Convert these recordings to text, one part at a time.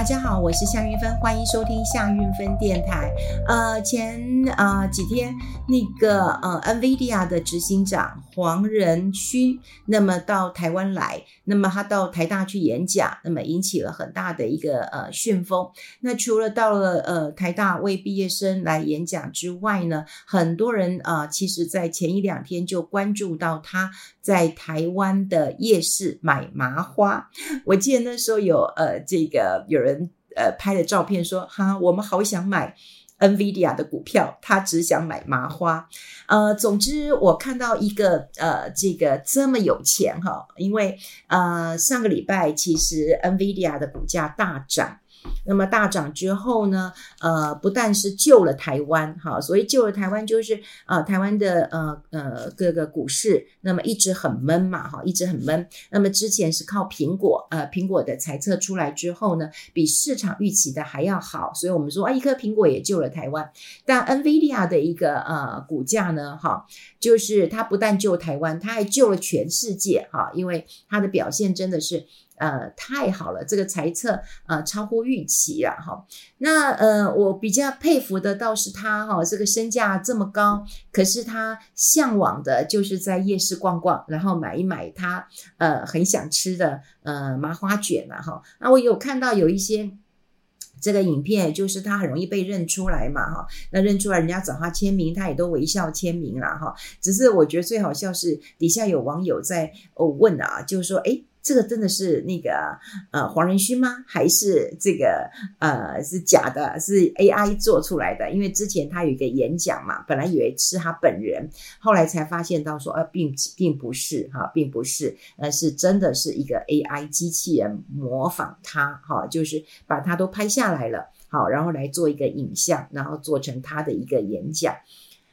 大家好，我是夏云芬，欢迎收听夏云芬电台。呃，前呃几天那个呃，NVIDIA 的执行长黄仁勋，那么到台湾来，那么他到台大去演讲，那么引起了很大的一个呃旋风。那除了到了呃台大为毕业生来演讲之外呢，很多人啊、呃，其实在前一两天就关注到他在台湾的夜市买麻花。我记得那时候有呃这个。有人呃拍的照片说哈，我们好想买 NVIDIA 的股票，他只想买麻花。呃，总之我看到一个呃这个这么有钱哈，因为呃上个礼拜其实 NVIDIA 的股价大涨。那么大涨之后呢，呃，不但是救了台湾，哈，所以救了台湾就是啊、呃，台湾的呃呃各个股市，那么一直很闷嘛，哈，一直很闷。那么之前是靠苹果，呃，苹果的财测出来之后呢，比市场预期的还要好，所以我们说啊，一颗苹果也救了台湾。但 NVIDIA 的一个呃股价呢，哈，就是它不但救台湾，它还救了全世界，哈，因为它的表现真的是。呃，太好了，这个猜测呃超乎预期了哈。那呃，我比较佩服的倒是他哈，这个身价这么高，可是他向往的就是在夜市逛逛，然后买一买他呃很想吃的呃麻花卷了哈。那我有看到有一些这个影片，就是他很容易被认出来嘛哈。那认出来，人家找他签名，他也都微笑签名了哈。只是我觉得最好笑是底下有网友在哦问啊，就是说诶这个真的是那个呃黄仁勋吗？还是这个呃是假的？是 AI 做出来的？因为之前他有一个演讲嘛，本来以为是他本人，后来才发现到说呃并并不是哈，并不是，呃是真的是一个 AI 机器人模仿他哈，就是把他都拍下来了，好，然后来做一个影像，然后做成他的一个演讲。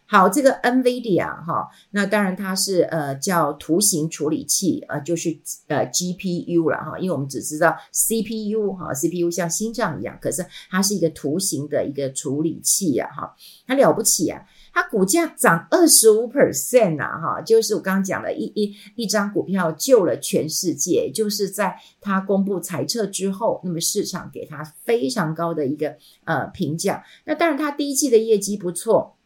好，这个 NVIDIA 哈，那当然它是呃叫图形处理器，呃就是呃 GPU 了哈，因为我们只知道 CPU 哈，CPU 像心脏一样，可是它是一个图形的一个处理器呀哈，它了不起啊，它股价涨二十五 percent 呐哈，就是我刚刚讲了一一一张股票救了全世界，就是在它公布财测之后，那么市场给它非常高的一个呃评价，那当然它第一季的业绩不错。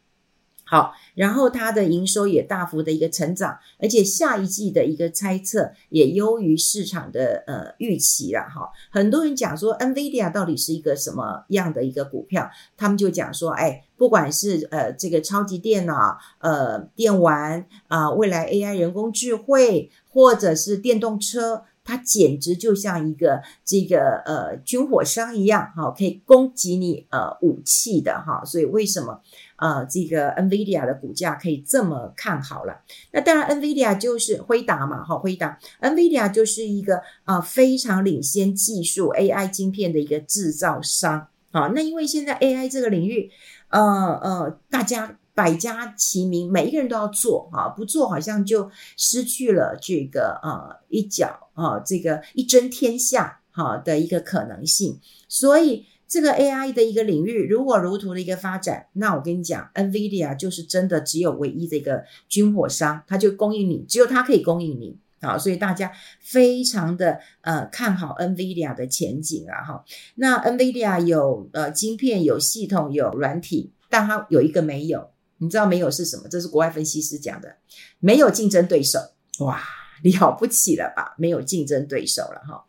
好，然后它的营收也大幅的一个成长，而且下一季的一个猜测也优于市场的呃预期了哈。很多人讲说，NVIDIA 到底是一个什么样的一个股票？他们就讲说，哎，不管是呃这个超级电脑、呃电玩啊、未来 AI 人工智慧，或者是电动车。它简直就像一个这个呃军火商一样，哈，可以攻击你呃武器的哈，所以为什么呃这个 NVIDIA 的股价可以这么看好了？那当然，NVIDIA 就是辉达嘛，哈，辉达，NVIDIA 就是一个呃非常领先技术 AI 晶片的一个制造商，好，那因为现在 AI 这个领域，呃呃，大家。百家齐名，每一个人都要做啊，不做好像就失去了这个呃一角啊，这个一争天下哈的一个可能性。所以这个 AI 的一个领域，如果如图的一个发展，那我跟你讲，NVIDIA 就是真的只有唯一的一个军火商，它就供应你，只有它可以供应你啊，所以大家非常的呃看好 NVIDIA 的前景啊哈。那 NVIDIA 有呃晶片，有系统，有软体，但它有一个没有。你知道没有是什么？这是国外分析师讲的，没有竞争对手，哇，了不起了吧？没有竞争对手了哈。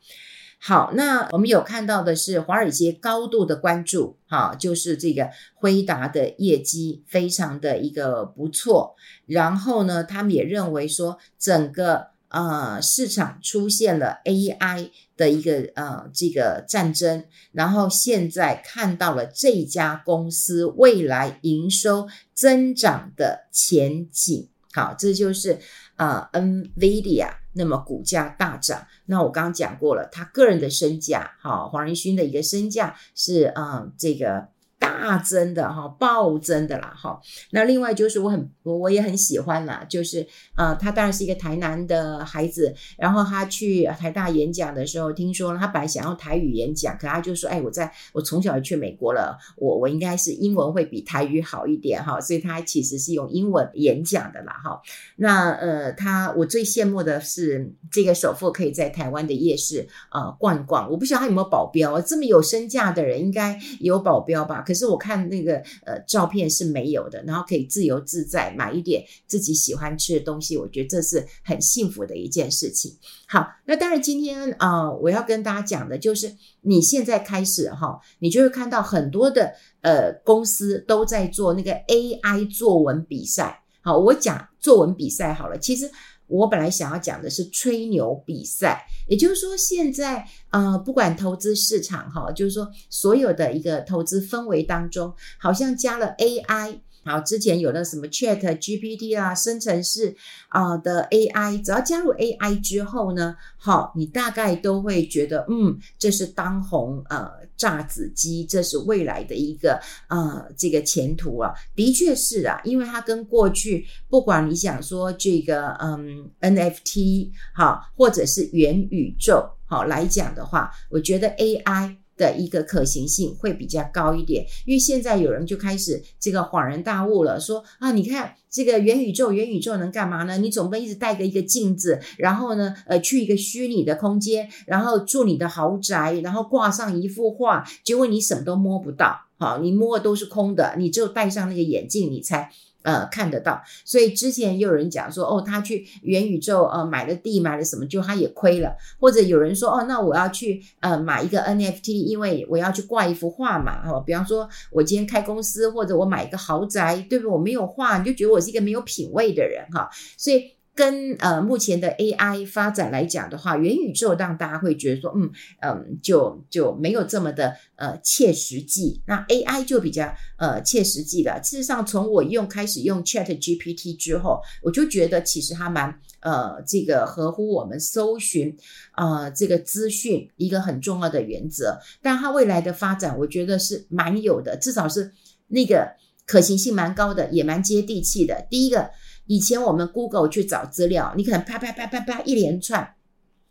好，那我们有看到的是华尔街高度的关注，哈，就是这个辉达的业绩非常的一个不错，然后呢，他们也认为说整个。呃，市场出现了 AI 的一个呃这个战争，然后现在看到了这家公司未来营收增长的前景。好，这就是呃 NVIDIA，那么股价大涨。那我刚刚讲过了，他个人的身价，好，黄仁勋的一个身价是呃这个大增的哈，暴增的啦哈。那另外就是我很我我也很喜欢啦，就是呃，他当然是一个台南的孩子，然后他去台大演讲的时候，听说他本来想用台语演讲，可他就说，哎，我在我从小就去美国了，我我应该是英文会比台语好一点哈，所以他其实是用英文演讲的啦哈。那呃，他我最羡慕的是这个首富可以在台湾的夜市呃逛一逛，我不晓得他有没有保镖，这么有身价的人应该有保镖吧？可是我看那个呃照片是没有的，然后可以自由自在买一点自己喜欢吃的东西，我觉得这是很幸福的一件事情。好，那当然今天啊、我要跟大家讲的就是，你现在开始哈，你就会看到很多的呃公司都在做那个 AI 作文比赛。好，我讲作文比赛好了，其实。我本来想要讲的是吹牛比赛，也就是说，现在呃，不管投资市场哈，就是说所有的一个投资氛围当中，好像加了 AI。好，之前有了什么 Chat GPT 啊，生成式啊的 AI，只要加入 AI 之后呢，好，你大概都会觉得，嗯，这是当红呃炸子鸡，这是未来的一个呃这个前途啊，的确是啊，因为它跟过去不管你想说这个嗯 NFT 好，或者是元宇宙好来讲的话，我觉得 AI。的一个可行性会比较高一点，因为现在有人就开始这个恍然大悟了，说啊，你看这个元宇宙，元宇宙能干嘛呢？你总不能一直带个一个镜子，然后呢，呃，去一个虚拟的空间，然后住你的豪宅，然后挂上一幅画，结果你什么都摸不到，好，你摸的都是空的，你只有戴上那个眼镜，你才。呃，看得到，所以之前也有人讲说，哦，他去元宇宙，呃，买了地，买了什么，就他也亏了。或者有人说，哦，那我要去，呃，买一个 NFT，因为我要去挂一幅画嘛，哈、哦。比方说，我今天开公司，或者我买一个豪宅，对不？我没有画，你就觉得我是一个没有品位的人，哈、所以。跟呃目前的 AI 发展来讲的话，元宇宙让大家会觉得说，嗯嗯，就就没有这么的呃切实际。那 AI 就比较呃切实际了。事实上，从我用开始用 ChatGPT 之后，我就觉得其实它蛮呃这个合乎我们搜寻呃这个资讯一个很重要的原则。但它未来的发展，我觉得是蛮有的，至少是那个可行性蛮高的，也蛮接地气的。第一个。以前我们 Google 去找资料，你可能啪啪啪啪啪一连串，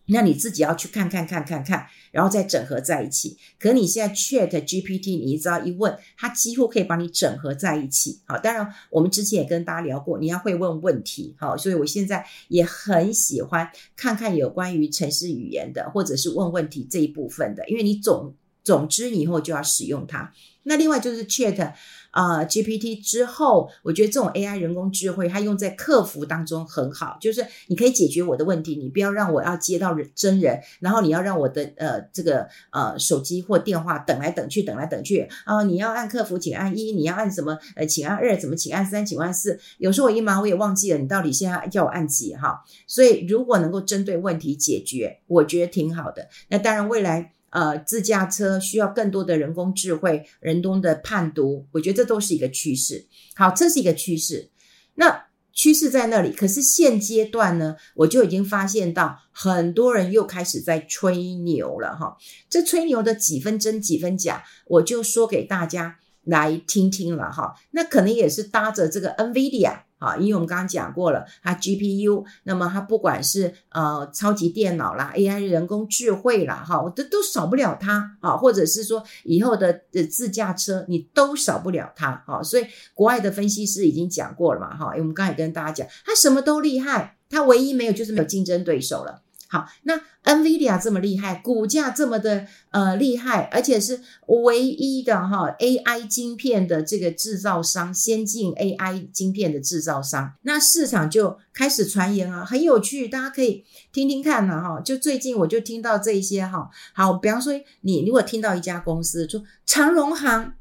那你自己要去看看看看看，然后再整合在一起。可你现在 Chat GPT，你只要一问，它几乎可以把你整合在一起。好，当然我们之前也跟大家聊过，你要会问问题。好，所以我现在也很喜欢看看有关于程式语言的，或者是问问题这一部分的，因为你总总之你以后就要使用它。那另外就是 Chat。啊、，GPT 之后，我觉得这种 AI 人工智慧，它用在客服当中很好，就是你可以解决我的问题，你不要让我要接到人真人，然后你要让我的呃这个呃手机或电话等来等去，等来等去啊、你要按客服，请按一，你要按什么呃，请按二，怎么请按三，请按四，有时候我一忙我也忘记了，你到底现在叫我按几哈？所以如果能够针对问题解决，我觉得挺好的。那当然未来。呃，自驾车需要更多的人工智慧、人工的判读，我觉得这都是一个趋势。好，这是一个趋势。那趋势在那里，可是现阶段呢，我就已经发现到很多人又开始在吹牛了哈。这吹牛的几分真几分假，我就说给大家来听听了哈。那可能也是搭着这个 NVIDIA。啊，因为我们刚刚讲过了，它 GPU，那么它不管是呃超级电脑啦、AI 人工智慧啦，哈，这都少不了它啊，或者是说以后的呃自驾车，你都少不了它啊。所以国外的分析师已经讲过了嘛，哈，因为我们刚才跟大家讲，它什么都厉害，它唯一没有就是没有竞争对手了。好，那 NVIDIA 这么厉害，股价这么的呃厉害，而且是唯一的哈 AI 晶片的这个制造商，先进 AI 晶片的制造商，那市场就开始传言啊，很有趣，大家可以听听看呢哈。就最近我就听到这些哈，好，比方说你如果听到一家公司说长荣行，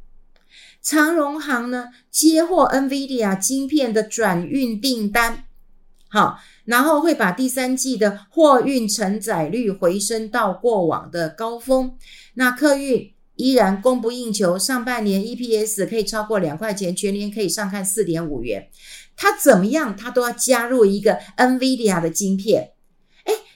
长荣行呢接获 NVIDIA 晶片的转运订单，好。然后会把第三季的货运承载率回升到过往的高峰，那客运依然供不应求，上半年 EPS 可以超过两块钱，全年可以上看四点五元。它怎么样，它都要加入一个 NVIDIA 的晶片。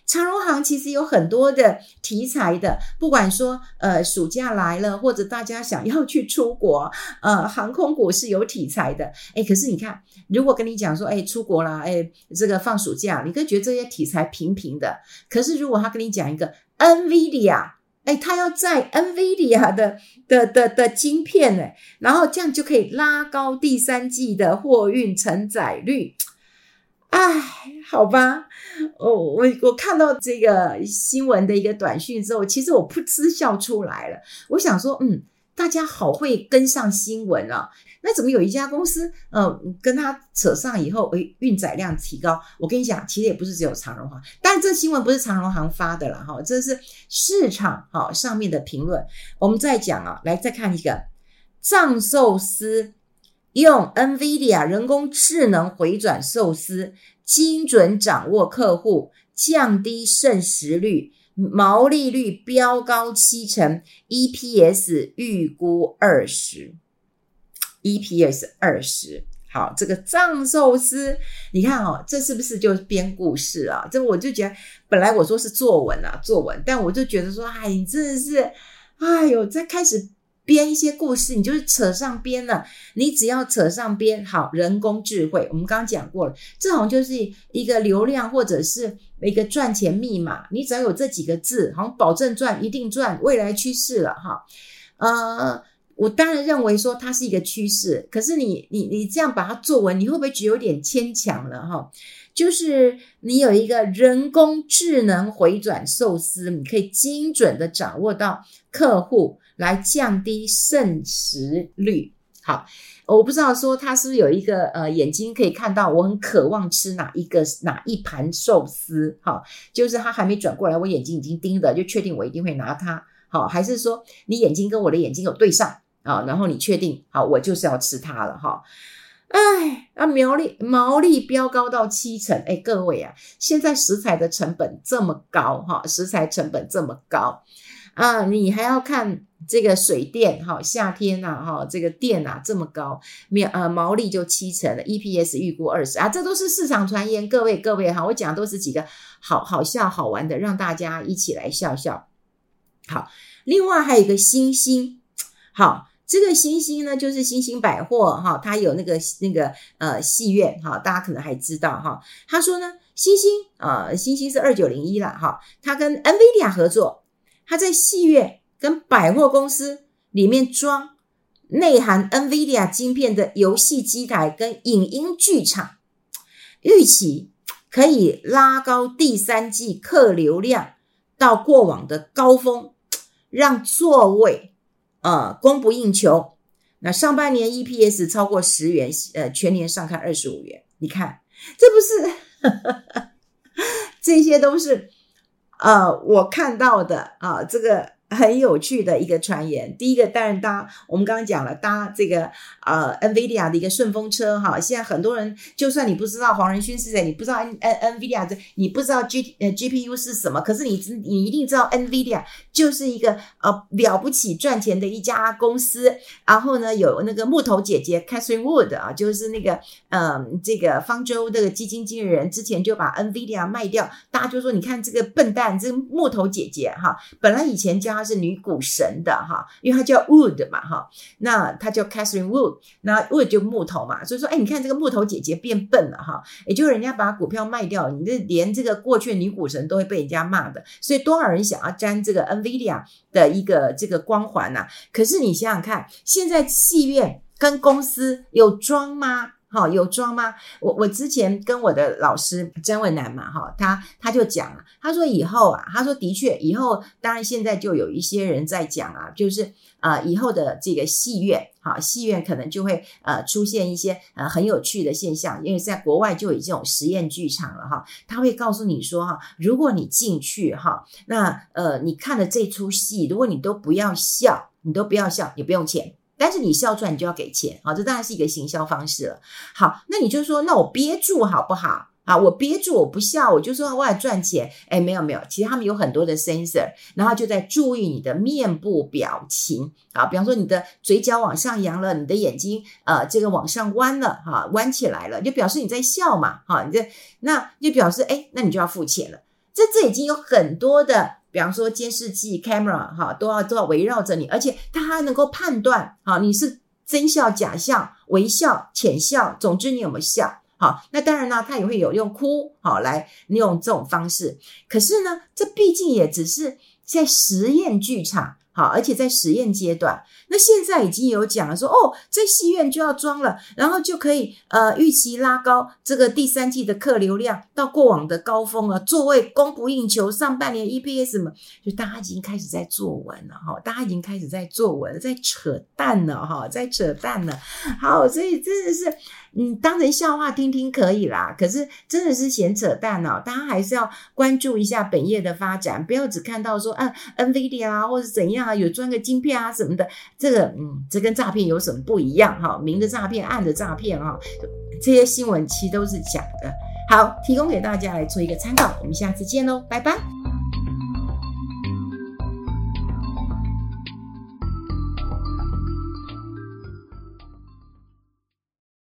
长荣航其实有很多的题材的，不管说呃暑假来了，或者大家想要去出国，呃航空股是有题材的。哎，可是你看，如果跟你讲说，哎出国啦，哎这个放暑假，你会觉得这些题材平平的。可是如果他跟你讲一个 NVIDIA，哎，他要在 NVIDIA 的的的的晶片呢，然后这样就可以拉高第三季的货运承载率。哎，好吧，我我我看到这个新闻的一个短讯之后，其实我噗嗤笑出来了。我想说，嗯，大家好会跟上新闻啊。那怎么有一家公司，呃，跟他扯上以后，诶，运载量提高？我跟你讲，其实也不是只有长荣航，但这新闻不是长荣航发的了哈，这是市场哈上面的评论。我们再讲啊，来再看一个藏寿司。用 NVIDIA 人工智能回转寿司，精准掌握客户，降低剩食率，毛利率飙高七成，EPS 预估二十，EPS 二十。好，这个藏寿司，你看哦，这是不是就编故事啊？这我就觉得，本来我说是作文啊，作文，但我就觉得说，哎，你真的是，哎呦，在开始。编一些故事，你就是扯上边了。你只要扯上边，好，人工智慧，我们刚刚讲过了，这种就是一个流量或者是一个赚钱密码。你只要有这几个字，好像保证赚，一定赚，未来趋势了哈。呃，我当然认为说它是一个趋势，可是你你你这样把它作文，你会不会觉得有点牵强了哈？就是你有一个人工智能回转寿司，你可以精准的掌握到客户。来降低剩食率。好，我不知道说他是不是有一个呃眼睛可以看到，我很渴望吃哪一个哪一盘寿司。好，就是他还没转过来，我眼睛已经盯着，就确定我一定会拿它。好，还是说你眼睛跟我的眼睛有对上啊？然后你确定好，我就是要吃它了哈。哎，啊毛利毛利飙高到七成。哎，各位啊，现在食材的成本这么高哈，食材成本这么高啊，你还要看。这个水电哈，夏天呐哈，这个电呐这么高，苗呃毛利就七成了，EPS 预估二十啊，这都是市场传言。各位各位哈，我讲的都是几个好好笑好玩的，让大家一起来笑笑。好，另外还有一个星星，好，这个星星呢就是星星百货哈，它有那个那个呃戏院哈，大家可能还知道哈。他说呢，星星啊、呃，星星是二九零一了哈，他跟 NVIDIA 合作，他在戏院。跟百货公司里面装内含 NVIDIA 晶片的游戏机台跟影音剧场，预期可以拉高第三季客流量到过往的高峰，让座位呃供不应求。那上半年 EPS 超过十元，呃全年上看二十五元。你看，这不是 这些都是呃我看到的啊、这个。很有趣的一个传言。第一个，当然搭我们刚刚讲了搭这个呃 NVIDIA 的一个顺风车哈。现在很多人，就算你不知道黄仁勋是谁，你不知道 N N NVIDIA 这，你不知道 G 呃 GPU 是什么，可是你你一定知道 NVIDIA 就是一个呃了不起赚钱的一家公司。然后呢，有那个木头姐姐 Catherine Wood 啊，就是那个嗯、这个方舟这个基金经理人之前就把 NVIDIA 卖掉，大家就说你看这个笨蛋，这个木头姐姐哈，本来以前叫。她是女股神的哈，因为她叫 Wood 嘛哈，那她叫 Catherine Wood，那 Wood 就木头嘛，所以说哎，你看这个木头姐姐变笨了哈，也就是人家把股票卖掉，你这连这个过去的女股神都会被人家骂的，所以多少人想要沾这个 NVIDIA 的一个这个光环呐？可是你想想看，现在戏院跟公司有装吗？好，有装吗？我我之前跟我的老师曾文南嘛，哈，他他就讲了，他说以后啊，他说的确以后，当然现在就有一些人在讲啊，就是啊、呃，以后的这个戏院，哈，戏院可能就会呃出现一些呃很有趣的现象，因为在国外就有这种实验剧场了哈，他会告诉你说哈，如果你进去哈，那呃你看了这出戏，如果你都不要笑，你都不要笑，你不用钱。但是你笑出来，你就要给钱，好，这当然是一个行销方式了。好，那你就说，那我憋住好不好？啊，我憋住，我不笑，我就说我要赚钱。哎，没有没有，其实他们有很多的 sensor，然后就在注意你的面部表情啊，比方说你的嘴角往上扬了，你的眼睛呃这个往上弯了哈，弯起来了，就表示你在笑嘛，哈，你这那就表示哎，那你就要付钱了。这这已经有很多的，比方说监视器 camera 哈，都要都要围绕着你，而且它还能够判断哈，你是真笑假笑、微笑、浅笑，总之你有没有笑？好，那当然呢，它也会有用哭好来用这种方式。可是呢，这毕竟也只是在实验剧场。好，而且在实验阶段，那现在已经有讲了说，哦，在戏院就要装了，然后就可以呃预期拉高这个第三季的客流量到过往的高峰了，座位供不应求，上半年 EPS 嘛，就大家已经开始在作文了哈，大家已经开始在作文，在扯淡了哈，在扯淡了。好，所以真的是。嗯，当成笑话听听可以啦，可是真的是闲扯淡哦。大家还是要关注一下本业的发展，不要只看到说啊，NVIDIA 啊，或者怎样啊，有装个晶片啊什么的。这个，嗯，这跟诈骗有什么不一样哈？明的诈骗，暗的诈骗哈，这些新闻其实都是假的。好，提供给大家来做一个参考。我们下次见喽，拜拜。